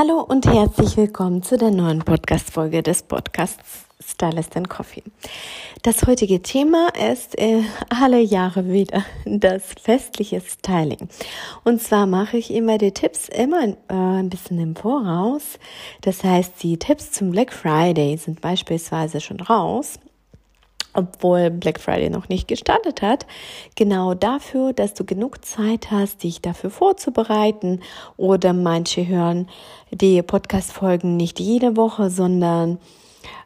Hallo und herzlich willkommen zu der neuen Podcast-Folge des Podcasts Stylist and Coffee. Das heutige Thema ist äh, alle Jahre wieder das festliche Styling. Und zwar mache ich immer die Tipps immer äh, ein bisschen im Voraus. Das heißt, die Tipps zum Black Friday sind beispielsweise schon raus obwohl Black Friday noch nicht gestartet hat, genau dafür, dass du genug Zeit hast, dich dafür vorzubereiten. Oder manche hören die Podcast-Folgen nicht jede Woche, sondern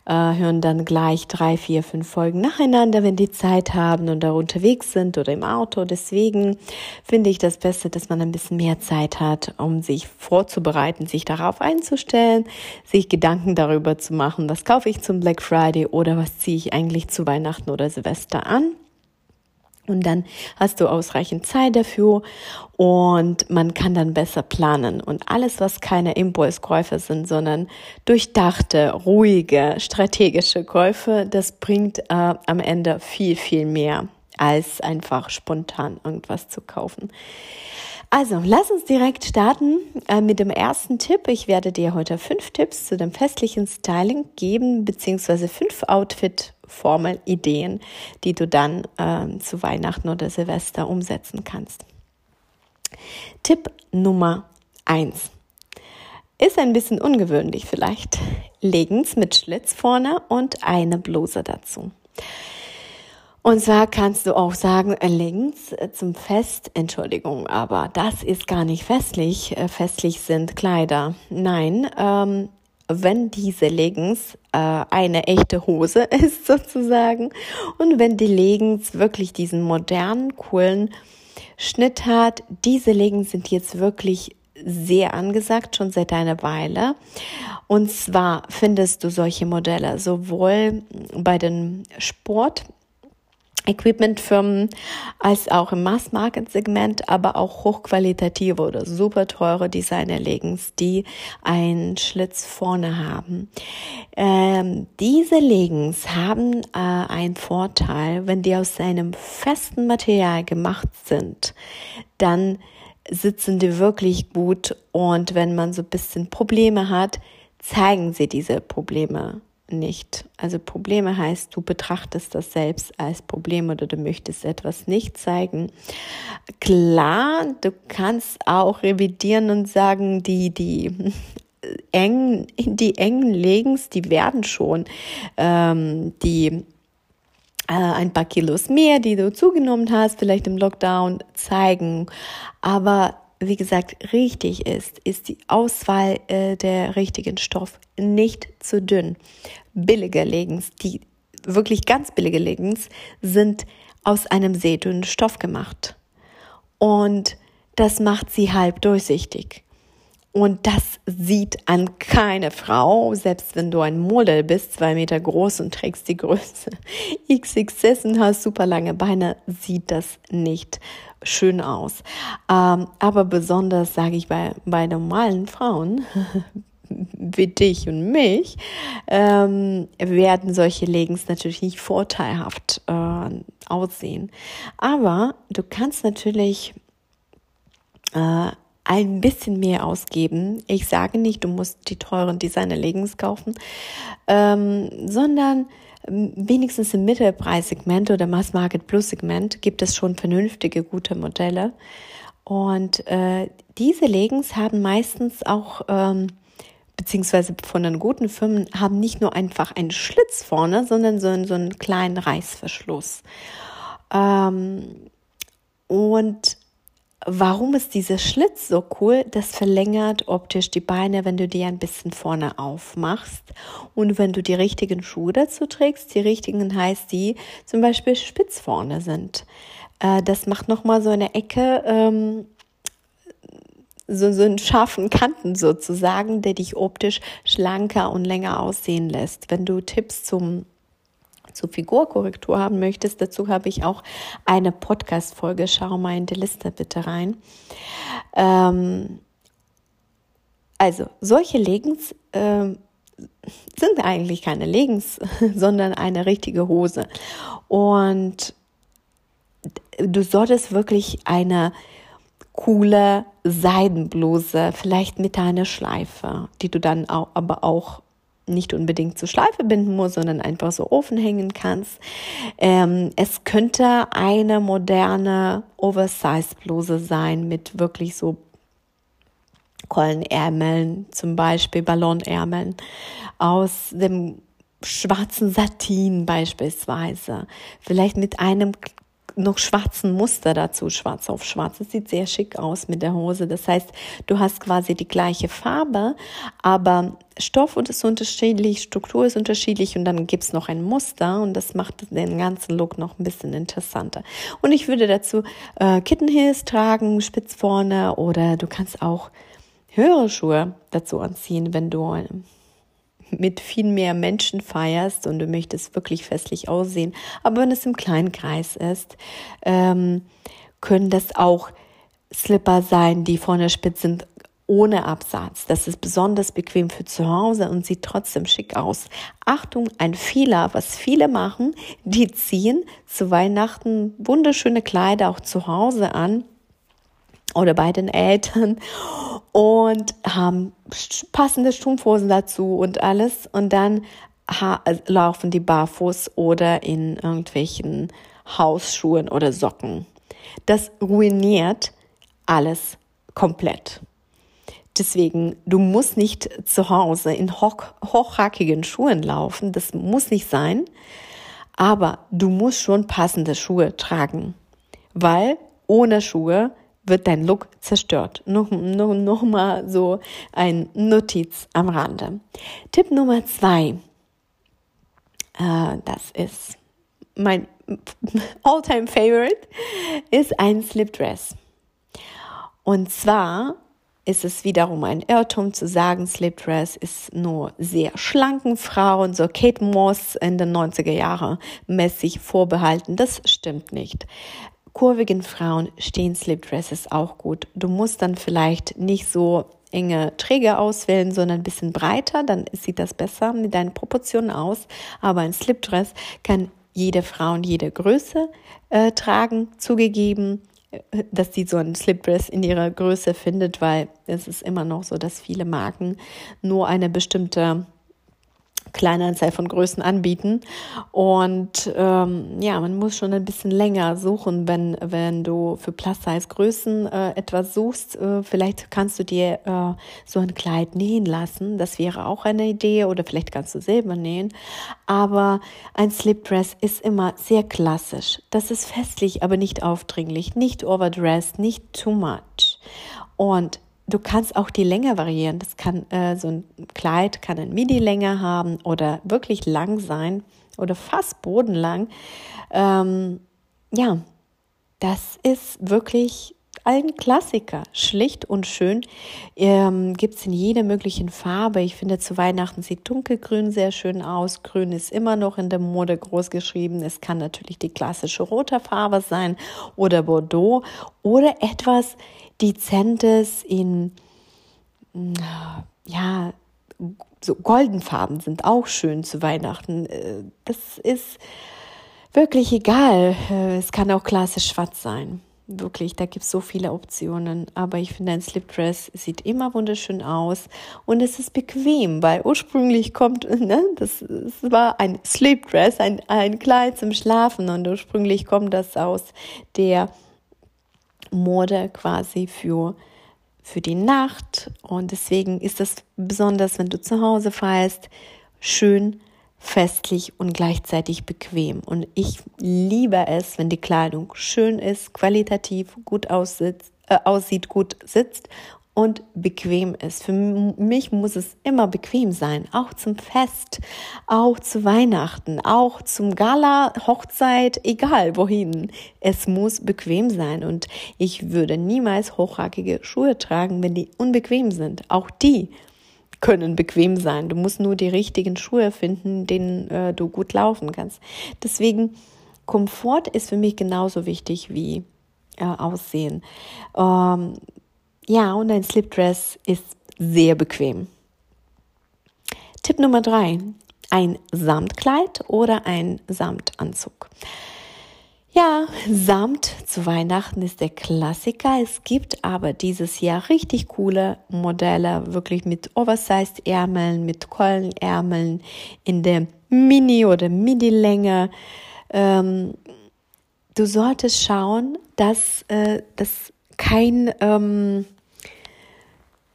äh, hören dann gleich drei, vier, fünf Folgen nacheinander, wenn die Zeit haben und da unterwegs sind oder im Auto. Deswegen finde ich das Beste, dass man ein bisschen mehr Zeit hat, um sich vorzubereiten, sich darauf einzustellen, sich Gedanken darüber zu machen, was kaufe ich zum Black Friday oder was ziehe ich eigentlich zu Weihnachten oder Silvester an. Und dann hast du ausreichend Zeit dafür und man kann dann besser planen. Und alles, was keine Impulskäufe sind, sondern durchdachte, ruhige, strategische Käufe, das bringt äh, am Ende viel, viel mehr, als einfach spontan irgendwas zu kaufen. Also, lass uns direkt starten äh, mit dem ersten Tipp. Ich werde dir heute fünf Tipps zu dem festlichen Styling geben, beziehungsweise fünf Outfit-Formel-Ideen, die du dann äh, zu Weihnachten oder Silvester umsetzen kannst. Tipp Nummer eins ist ein bisschen ungewöhnlich vielleicht. Leggings mit Schlitz vorne und eine Bluse dazu. Und zwar kannst du auch sagen, äh, links äh, zum Fest, Entschuldigung, aber das ist gar nicht festlich. Äh, festlich sind Kleider. Nein, ähm, wenn diese Leggings äh, eine echte Hose ist sozusagen und wenn die Leggings wirklich diesen modernen, coolen Schnitt hat, diese Leggings sind jetzt wirklich sehr angesagt, schon seit einer Weile. Und zwar findest du solche Modelle sowohl bei den Sport- Equipmentfirmen als auch im Mass-Market-Segment, aber auch hochqualitative oder super teure Designer-Leggings, die einen Schlitz vorne haben. Ähm, diese Leggings haben äh, einen Vorteil, wenn die aus einem festen Material gemacht sind, dann sitzen die wirklich gut und wenn man so ein bisschen Probleme hat, zeigen sie diese Probleme nicht. Also Probleme heißt, du betrachtest das selbst als Problem oder du möchtest etwas nicht zeigen. Klar, du kannst auch revidieren und sagen, die, die engen, die engen Legens, die werden schon ähm, die äh, ein paar Kilos mehr, die du zugenommen hast, vielleicht im Lockdown zeigen. Aber wie gesagt, richtig ist, ist die Auswahl äh, der richtigen Stoff nicht zu dünn. Billige Leggings, die wirklich ganz billige Leggings, sind aus einem sehr dünnen Stoff gemacht. Und das macht sie halb durchsichtig. Und das sieht an keine Frau, selbst wenn du ein Model bist, zwei Meter groß und trägst die Größe XXS und hast super lange Beine, sieht das nicht schön aus. Ähm, aber besonders, sage ich, bei, bei normalen Frauen, wie dich und mich, ähm, werden solche Leggings natürlich nicht vorteilhaft äh, aussehen. Aber du kannst natürlich äh, ein bisschen mehr ausgeben. Ich sage nicht, du musst die teuren Designer-Leggings kaufen, ähm, sondern ähm, wenigstens im Mittelpreissegment oder Mass Market Plus Segment gibt es schon vernünftige, gute Modelle. Und äh, diese Leggings haben meistens auch, ähm, beziehungsweise von den guten Firmen, haben nicht nur einfach einen Schlitz vorne, sondern so, so einen kleinen Reißverschluss. Ähm, und Warum ist dieser Schlitz so cool? Das verlängert optisch die Beine, wenn du die ein bisschen vorne aufmachst. Und wenn du die richtigen Schuhe dazu trägst, die richtigen heißt die zum Beispiel spitz vorne sind. Äh, das macht nochmal so eine Ecke, ähm, so, einen scharfen Kanten sozusagen, der dich optisch schlanker und länger aussehen lässt. Wenn du Tipps zum zur Figurkorrektur haben möchtest, dazu habe ich auch eine Podcast-Folge. Schau mal in die Liste bitte rein. Ähm, also, solche Leggings äh, sind eigentlich keine Leggings, sondern eine richtige Hose. Und du solltest wirklich eine coole Seidenbluse, vielleicht mit einer Schleife, die du dann auch, aber auch nicht unbedingt zur Schleife binden musst, sondern einfach so offen hängen kannst. Ähm, es könnte eine moderne Oversize-Bluse sein mit wirklich so Kollenärmeln, zum Beispiel Ballonärmeln aus dem schwarzen Satin beispielsweise, vielleicht mit einem noch schwarzen Muster dazu, schwarz auf schwarz. Das sieht sehr schick aus mit der Hose. Das heißt, du hast quasi die gleiche Farbe, aber Stoff ist unterschiedlich, Struktur ist unterschiedlich und dann gibt's noch ein Muster und das macht den ganzen Look noch ein bisschen interessanter. Und ich würde dazu äh, Kittenheels tragen, spitz vorne oder du kannst auch höhere Schuhe dazu anziehen, wenn du mit viel mehr Menschen feierst und du möchtest wirklich festlich aussehen. Aber wenn es im kleinen Kreis ist, ähm, können das auch Slipper sein, die vorne spitz sind, ohne Absatz. Das ist besonders bequem für zu Hause und sieht trotzdem schick aus. Achtung, ein Fehler, was viele machen, die ziehen zu Weihnachten wunderschöne Kleider auch zu Hause an oder bei den Eltern und haben passende Strumpfhosen dazu und alles und dann laufen die barfuß oder in irgendwelchen Hausschuhen oder Socken. Das ruiniert alles komplett. Deswegen, du musst nicht zu Hause in hoch, hochhackigen Schuhen laufen, das muss nicht sein, aber du musst schon passende Schuhe tragen, weil ohne Schuhe wird dein Look zerstört. Noch, noch, noch mal so ein Notiz am Rande. Tipp Nummer zwei. Äh, das ist mein all-time favorite, ist ein Slipdress. Und zwar ist es wiederum ein Irrtum zu sagen, Slipdress ist nur sehr schlanken Frauen, so Kate Moss in den 90er Jahren mäßig vorbehalten. Das stimmt nicht kurvigen Frauen stehen Slipdresses auch gut. Du musst dann vielleicht nicht so enge Träger auswählen, sondern ein bisschen breiter, dann sieht das besser mit deinen Proportionen aus. Aber ein Slipdress kann jede Frau und jede Größe äh, tragen, zugegeben äh, dass sie so ein Slipdress in ihrer Größe findet, weil es ist immer noch so, dass viele Marken nur eine bestimmte Kleinanzahl von Größen anbieten. Und ähm, ja, man muss schon ein bisschen länger suchen, wenn, wenn du für Plus-Size-Größen äh, etwas suchst. Äh, vielleicht kannst du dir äh, so ein Kleid nähen lassen. Das wäre auch eine Idee. Oder vielleicht kannst du selber nähen. Aber ein Slipdress ist immer sehr klassisch. Das ist festlich, aber nicht aufdringlich, nicht overdressed, nicht too much. Und Du kannst auch die Länge variieren. Das kann äh, so ein Kleid kann ein Midi-Länge haben oder wirklich lang sein oder fast bodenlang. Ähm, ja, das ist wirklich ein Klassiker. Schlicht und schön. Ähm, Gibt es in jeder möglichen Farbe. Ich finde, zu Weihnachten sieht dunkelgrün sehr schön aus. Grün ist immer noch in der Mode groß geschrieben. Es kann natürlich die klassische rote Farbe sein oder Bordeaux oder etwas Dezentes in, ja, so Goldenfarben sind auch schön zu Weihnachten. Äh, das ist wirklich egal. Äh, es kann auch klassisch schwarz sein. Wirklich, da gibt es so viele Optionen. Aber ich finde, ein Slipdress sieht immer wunderschön aus und es ist bequem, weil ursprünglich kommt, ne, das, das war ein Slipdress, ein, ein Kleid zum Schlafen und ursprünglich kommt das aus der Mode quasi für, für die Nacht. Und deswegen ist es besonders, wenn du zu Hause feierst, schön festlich und gleichzeitig bequem. Und ich liebe es, wenn die Kleidung schön ist, qualitativ gut aussieht, äh, aussieht gut sitzt und bequem ist. Für mich muss es immer bequem sein, auch zum Fest, auch zu Weihnachten, auch zum Gala, Hochzeit, egal wohin. Es muss bequem sein und ich würde niemals hochhackige Schuhe tragen, wenn die unbequem sind. Auch die können bequem sein. Du musst nur die richtigen Schuhe finden, denen äh, du gut laufen kannst. Deswegen Komfort ist für mich genauso wichtig wie äh, Aussehen. Ähm, ja, und ein Slipdress ist sehr bequem. Tipp Nummer drei: Ein Samtkleid oder ein Samtanzug. Ja, Samt zu Weihnachten ist der Klassiker. Es gibt aber dieses Jahr richtig coole Modelle, wirklich mit Oversized Ärmeln, mit Kollenärmeln in der Mini- oder Midi-Länge. Ähm, du solltest schauen, dass äh, das kein, ähm,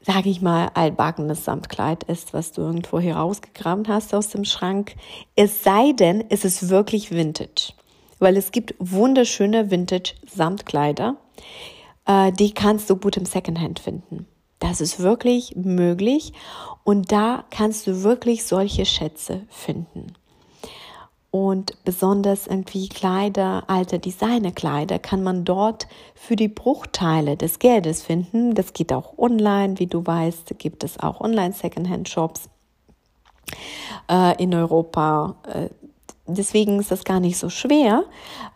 sage ich mal, altbackenes Samtkleid ist, was du irgendwo herausgegraben hast aus dem Schrank. Es sei denn, es ist wirklich Vintage weil es gibt wunderschöne Vintage-Samtkleider, äh, die kannst du gut im Secondhand finden. Das ist wirklich möglich und da kannst du wirklich solche Schätze finden. Und besonders irgendwie Kleider, alte Designerkleider kann man dort für die Bruchteile des Geldes finden. Das geht auch online, wie du weißt, gibt es auch online Secondhand Shops äh, in Europa. Deswegen ist das gar nicht so schwer,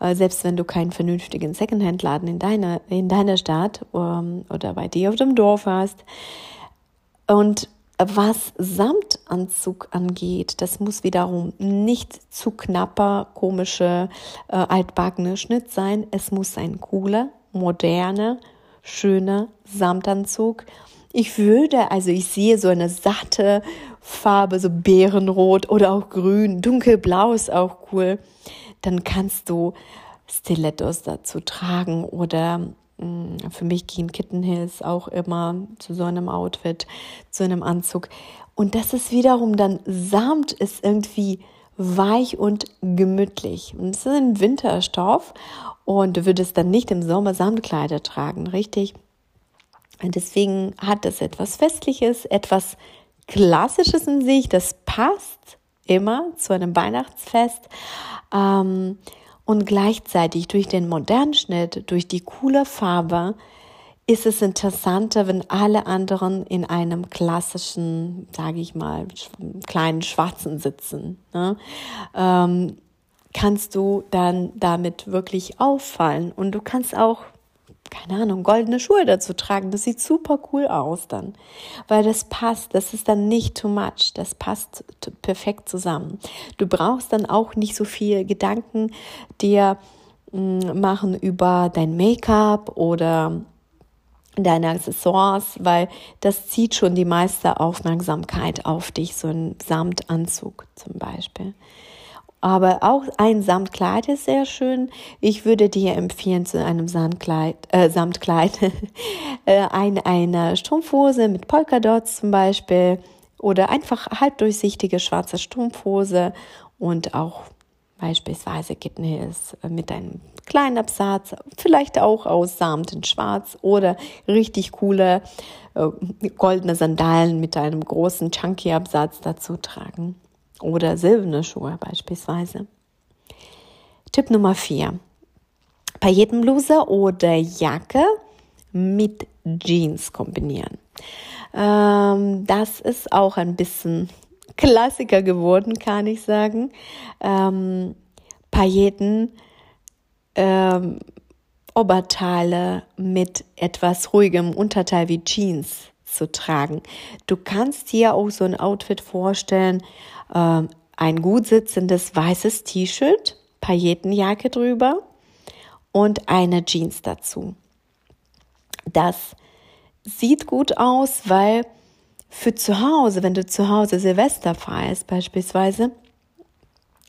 äh, selbst wenn du keinen vernünftigen Secondhand-Laden in deiner, in deiner Stadt ähm, oder bei dir auf dem Dorf hast. Und was Samtanzug angeht, das muss wiederum nicht zu knapper, komische, äh, altbackene Schnitt sein. Es muss ein cooler, moderner, schöner Samtanzug. Ich würde, also ich sehe so eine satte Farbe, so Beerenrot oder auch grün, dunkelblau ist auch cool. Dann kannst du Stilettos dazu tragen oder mm, für mich gehen Kittenhills auch immer zu so einem Outfit, zu einem Anzug. Und das ist wiederum dann Samt ist irgendwie weich und gemütlich. Und es ist ein Winterstoff und du würdest dann nicht im Sommer Samtkleider tragen, richtig? Und deswegen hat es etwas Festliches, etwas Klassisches in sich, das passt immer zu einem Weihnachtsfest. Ähm, und gleichzeitig durch den modernen Schnitt, durch die coole Farbe, ist es interessanter, wenn alle anderen in einem klassischen, sage ich mal, kleinen Schwarzen sitzen. Ne? Ähm, kannst du dann damit wirklich auffallen und du kannst auch keine Ahnung, goldene Schuhe dazu tragen. Das sieht super cool aus dann, weil das passt. Das ist dann nicht too much. Das passt perfekt zusammen. Du brauchst dann auch nicht so viel Gedanken dir mm, machen über dein Make-up oder deine Accessoires, weil das zieht schon die meiste Aufmerksamkeit auf dich, so ein Samtanzug zum Beispiel. Aber auch ein Samtkleid ist sehr schön. Ich würde dir empfehlen zu einem Samtkleid, äh, Samtkleid äh, ein, eine Strumpfhose mit Polkadots zum Beispiel oder einfach halbdurchsichtige schwarze Strumpfhose und auch beispielsweise Kittenhills mit einem kleinen Absatz, vielleicht auch aus Samt in Schwarz oder richtig coole äh, goldene Sandalen mit einem großen Chunky Absatz dazu tragen oder silberne Schuhe beispielsweise. Tipp Nummer 4. Paillettenbluse oder Jacke mit Jeans kombinieren. Ähm, das ist auch ein bisschen Klassiker geworden, kann ich sagen. Ähm, Pailletten, ähm, Oberteile mit etwas ruhigem Unterteil wie Jeans zu tragen. Du kannst dir auch so ein Outfit vorstellen, äh, ein gut sitzendes weißes T-Shirt, Paillettenjacke drüber und eine Jeans dazu. Das sieht gut aus, weil für zu Hause, wenn du zu Hause Silvester feierst beispielsweise,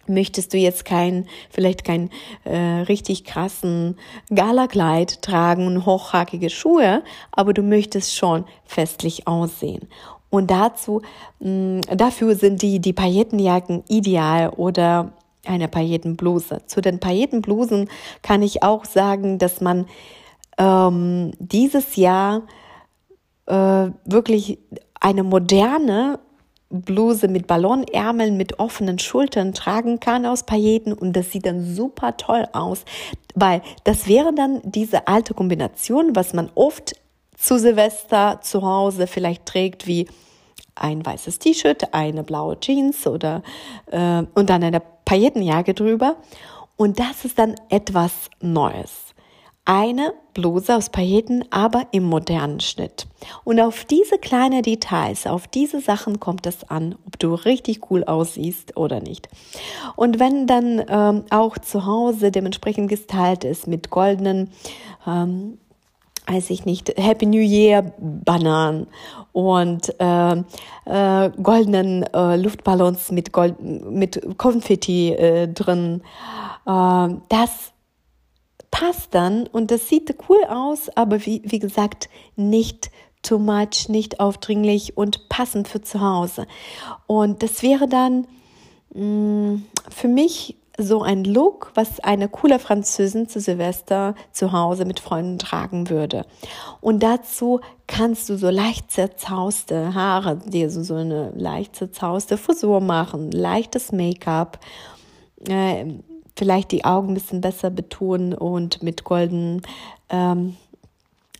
möchtest du jetzt kein, vielleicht kein äh, richtig krassen Galakleid tragen und hochhackige Schuhe, aber du möchtest schon festlich aussehen. Und dazu, mm, dafür sind die, die Paillettenjacken ideal oder eine Paillettenbluse. Zu den Paillettenblusen kann ich auch sagen, dass man ähm, dieses Jahr äh, wirklich eine moderne Bluse mit Ballonärmeln, mit offenen Schultern tragen kann aus Pailletten und das sieht dann super toll aus, weil das wäre dann diese alte Kombination, was man oft zu Silvester zu Hause vielleicht trägt, wie ein weißes T-Shirt, eine blaue Jeans oder äh, und dann eine Paillettenjacke drüber. Und das ist dann etwas Neues eine Bluse aus Pailletten, aber im modernen Schnitt. Und auf diese kleinen Details, auf diese Sachen kommt es an, ob du richtig cool aussiehst oder nicht. Und wenn dann ähm, auch zu Hause dementsprechend gestylt ist mit goldenen ähm, weiß ich nicht, Happy New Year Bananen und äh, äh, goldenen äh, Luftballons mit, Gold, mit Konfetti äh, drin. Äh, das passt dann und das sieht cool aus, aber wie, wie gesagt, nicht too much, nicht aufdringlich und passend für zu Hause. Und das wäre dann mh, mm, für mich so ein Look, was eine coole Französin zu Silvester zu Hause mit Freunden tragen würde. Und dazu kannst du so leicht zerzauste Haare, dir so, so eine leicht zerzauste Frisur machen, leichtes Make-up, äh, vielleicht die Augen ein bisschen besser betonen und mit goldenen ähm,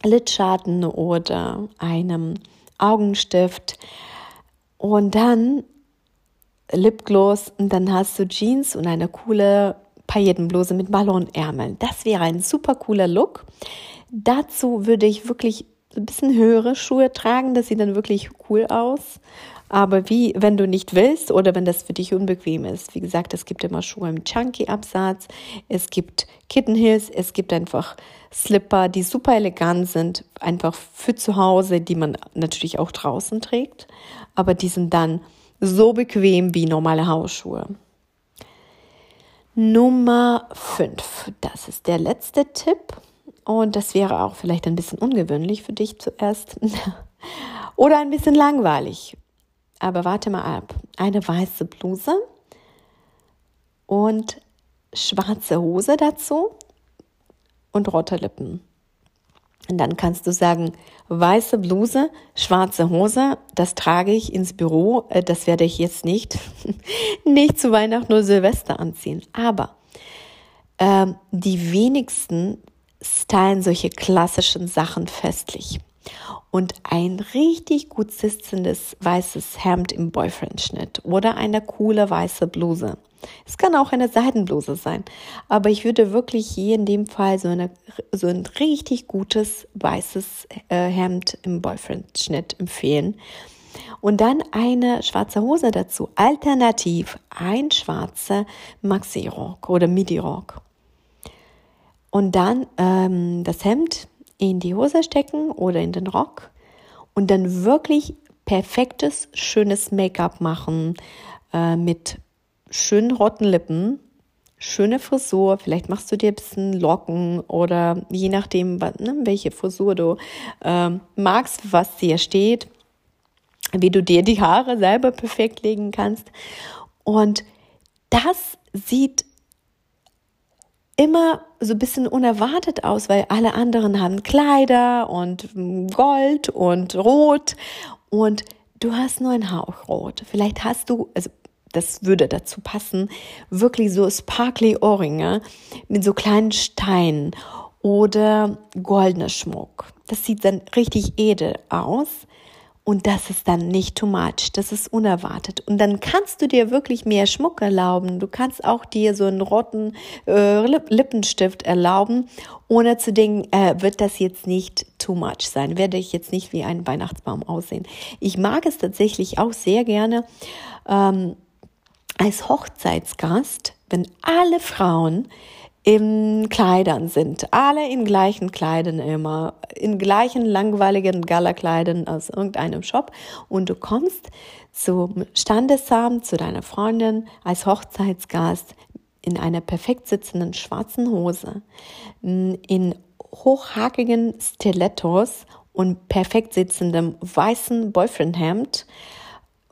Lidschatten oder einem Augenstift. Und dann Lipgloss und dann hast du Jeans und eine coole Paillettenbluse mit Ballonärmeln. Das wäre ein super cooler Look. Dazu würde ich wirklich ein bisschen höhere Schuhe tragen, das sieht dann wirklich cool aus. Aber wie, wenn du nicht willst oder wenn das für dich unbequem ist. Wie gesagt, es gibt immer Schuhe im Chunky-Absatz, es gibt Kitten Heels, es gibt einfach Slipper, die super elegant sind, einfach für zu Hause, die man natürlich auch draußen trägt. Aber die sind dann so bequem wie normale Hausschuhe. Nummer 5. Das ist der letzte Tipp. Und das wäre auch vielleicht ein bisschen ungewöhnlich für dich zuerst. Oder ein bisschen langweilig. Aber warte mal ab. Eine weiße Bluse und schwarze Hose dazu und rote Lippen. Und dann kannst du sagen, weiße Bluse, schwarze Hose, das trage ich ins Büro, äh, das werde ich jetzt nicht, nicht zu Weihnachten oder Silvester anziehen. Aber äh, die wenigsten stylen solche klassischen Sachen festlich und ein richtig gut sitzendes weißes Hemd im Boyfriend-Schnitt oder eine coole weiße Bluse. Es kann auch eine Seidenbluse sein, aber ich würde wirklich hier in dem Fall so, eine, so ein richtig gutes weißes äh, Hemd im Boyfriend-Schnitt empfehlen. Und dann eine schwarze Hose dazu. Alternativ ein schwarzer Maxi-Rock oder Midi-Rock. Und dann ähm, das Hemd in die Hose stecken oder in den Rock und dann wirklich perfektes, schönes Make-up machen äh, mit schönen roten Lippen, schöne Frisur. Vielleicht machst du dir ein bisschen Locken oder je nachdem, ne, welche Frisur du äh, magst, was dir steht, wie du dir die Haare selber perfekt legen kannst. Und das sieht immer so ein bisschen unerwartet aus, weil alle anderen haben Kleider und Gold und Rot und du hast nur ein Hauch Rot. Vielleicht hast du, also das würde dazu passen, wirklich so sparkly Ohrringe mit so kleinen Steinen oder goldener Schmuck. Das sieht dann richtig edel aus. Und das ist dann nicht too much, das ist unerwartet. Und dann kannst du dir wirklich mehr Schmuck erlauben. Du kannst auch dir so einen roten äh, Lippenstift erlauben, ohne zu denken, äh, wird das jetzt nicht too much sein? Werde ich jetzt nicht wie ein Weihnachtsbaum aussehen? Ich mag es tatsächlich auch sehr gerne ähm, als Hochzeitsgast, wenn alle Frauen in Kleidern sind. Alle in gleichen Kleidern immer, in gleichen langweiligen Galakleidern aus irgendeinem Shop. Und du kommst zum Standesamt, zu deiner Freundin als Hochzeitsgast in einer perfekt sitzenden schwarzen Hose, in hochhackigen Stilettos und perfekt sitzendem weißen Boyfriendhemd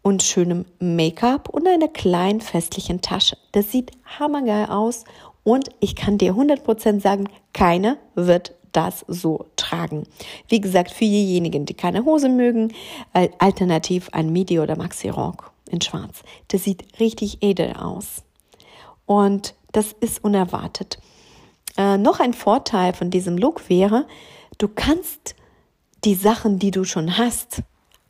und schönem Make-up und einer kleinen festlichen Tasche. Das sieht hammergeil aus und ich kann dir 100% sagen, keiner wird das so tragen. Wie gesagt, für diejenigen, die keine Hose mögen, alternativ ein Midi oder Maxi Rock in schwarz. Das sieht richtig edel aus. Und das ist unerwartet. Äh, noch ein Vorteil von diesem Look wäre, du kannst die Sachen, die du schon hast,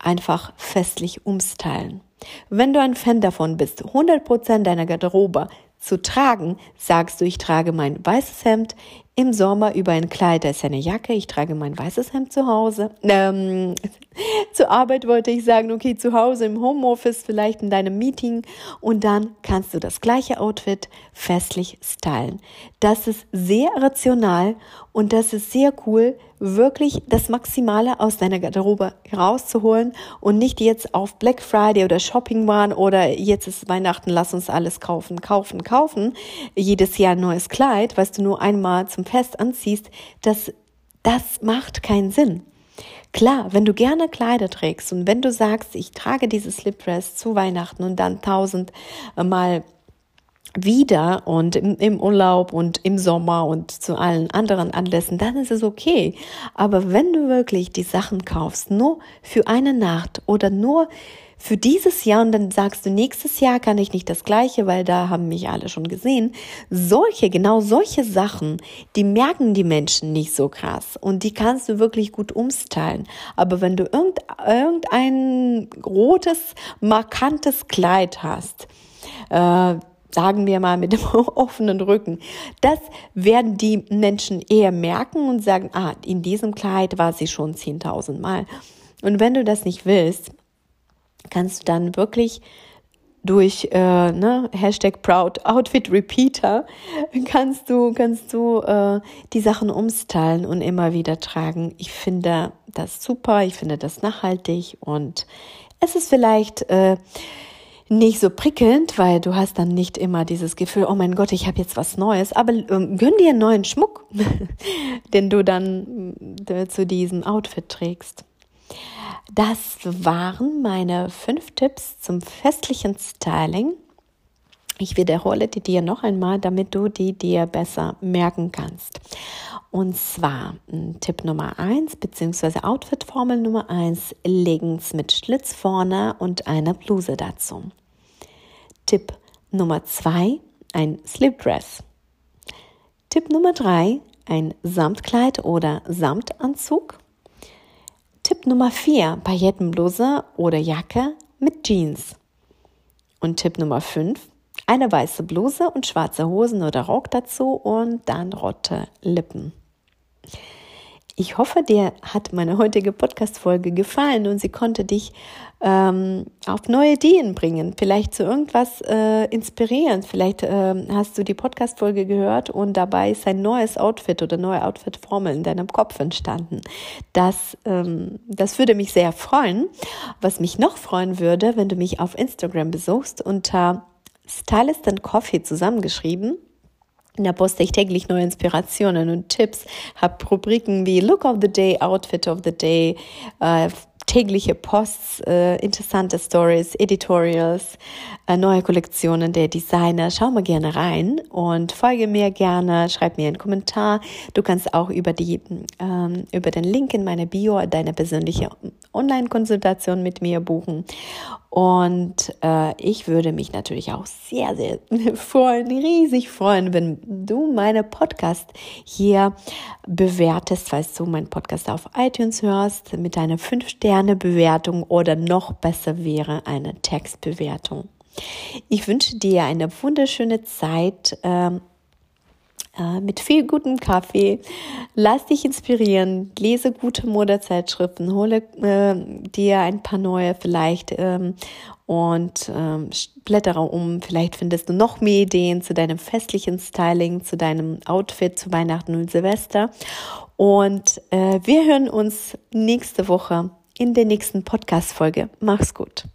einfach festlich umstylen. Wenn du ein Fan davon bist, 100% deiner Garderobe zu tragen, sagst du, ich trage mein weißes Hemd im Sommer über ein Kleid, da ist eine Jacke, ich trage mein weißes Hemd zu Hause. Ähm, zur Arbeit wollte ich sagen, okay, zu Hause im Homeoffice, vielleicht in deinem Meeting und dann kannst du das gleiche Outfit festlich stylen. Das ist sehr rational und das ist sehr cool, wirklich das Maximale aus deiner Garderobe rauszuholen und nicht jetzt auf Black Friday oder Shopping waren oder jetzt ist Weihnachten, lass uns alles kaufen, kaufen, kaufen. Jedes Jahr ein neues Kleid, was du nur einmal zum Fest anziehst, das, das macht keinen Sinn. Klar, wenn du gerne Kleider trägst und wenn du sagst, ich trage dieses Slip Dress zu Weihnachten und dann tausendmal wieder und im, Urlaub und im Sommer und zu allen anderen Anlässen, dann ist es okay. Aber wenn du wirklich die Sachen kaufst, nur für eine Nacht oder nur für dieses Jahr und dann sagst du, nächstes Jahr kann ich nicht das gleiche, weil da haben mich alle schon gesehen. Solche, genau solche Sachen, die merken die Menschen nicht so krass und die kannst du wirklich gut umstylen. Aber wenn du irgendein rotes, markantes Kleid hast, äh, sagen wir mal mit dem offenen Rücken. Das werden die Menschen eher merken und sagen, ah, in diesem Kleid war sie schon 10.000 Mal. Und wenn du das nicht willst, kannst du dann wirklich durch äh, ne, Hashtag Proud Outfit Repeater kannst du kannst du äh, die Sachen umstylen und immer wieder tragen. Ich finde das super, ich finde das nachhaltig und es ist vielleicht äh, nicht so prickelnd, weil du hast dann nicht immer dieses Gefühl, oh mein Gott, ich habe jetzt was Neues, aber ähm, gönn dir einen neuen Schmuck, den du dann äh, zu diesem Outfit trägst. Das waren meine fünf Tipps zum festlichen Styling. Ich wiederhole die dir noch einmal, damit du die dir besser merken kannst. Und zwar hm, Tipp Nummer eins beziehungsweise Outfit-Formel Nummer eins: Leggings mit Schlitz vorne und eine Bluse dazu. Tipp Nummer zwei: ein Slipdress. Tipp Nummer drei: ein Samtkleid oder Samtanzug. Tipp Nummer vier: Paillettenbluse oder Jacke mit Jeans. Und Tipp Nummer fünf: eine weiße Bluse und schwarze Hosen oder Rock dazu und dann rote Lippen. Ich hoffe, dir hat meine heutige Podcast-Folge gefallen und sie konnte dich ähm, auf neue Ideen bringen, vielleicht zu irgendwas äh, inspirieren. Vielleicht äh, hast du die Podcast-Folge gehört und dabei ist ein neues Outfit oder neue Outfit-Formel in deinem Kopf entstanden. Das, ähm, das würde mich sehr freuen. Was mich noch freuen würde, wenn du mich auf Instagram besuchst unter Stylist and Coffee zusammengeschrieben da poste ich täglich neue Inspirationen und Tipps, habe Rubriken wie Look of the Day, Outfit of the Day, äh, tägliche Posts, äh, interessante Stories, Editorials, äh, neue Kollektionen der Designer. Schau mal gerne rein und folge mir gerne, schreib mir einen Kommentar. Du kannst auch über die ähm, über den Link in meiner Bio deine persönliche Online-Konsultation mit mir buchen. Und äh, ich würde mich natürlich auch sehr, sehr freuen, riesig freuen, wenn du meine Podcast hier bewertest, falls du meinen Podcast auf iTunes hörst, mit einer 5-Sterne-Bewertung oder noch besser wäre eine Textbewertung. Ich wünsche dir eine wunderschöne Zeit. Ähm, äh, mit viel gutem Kaffee. Lass dich inspirieren, lese gute Modezeitschriften, hole äh, dir ein paar neue vielleicht ähm, und ähm, blättere um. Vielleicht findest du noch mehr Ideen zu deinem festlichen Styling, zu deinem Outfit zu Weihnachten und Silvester. Und äh, wir hören uns nächste Woche in der nächsten Podcast-Folge. Mach's gut.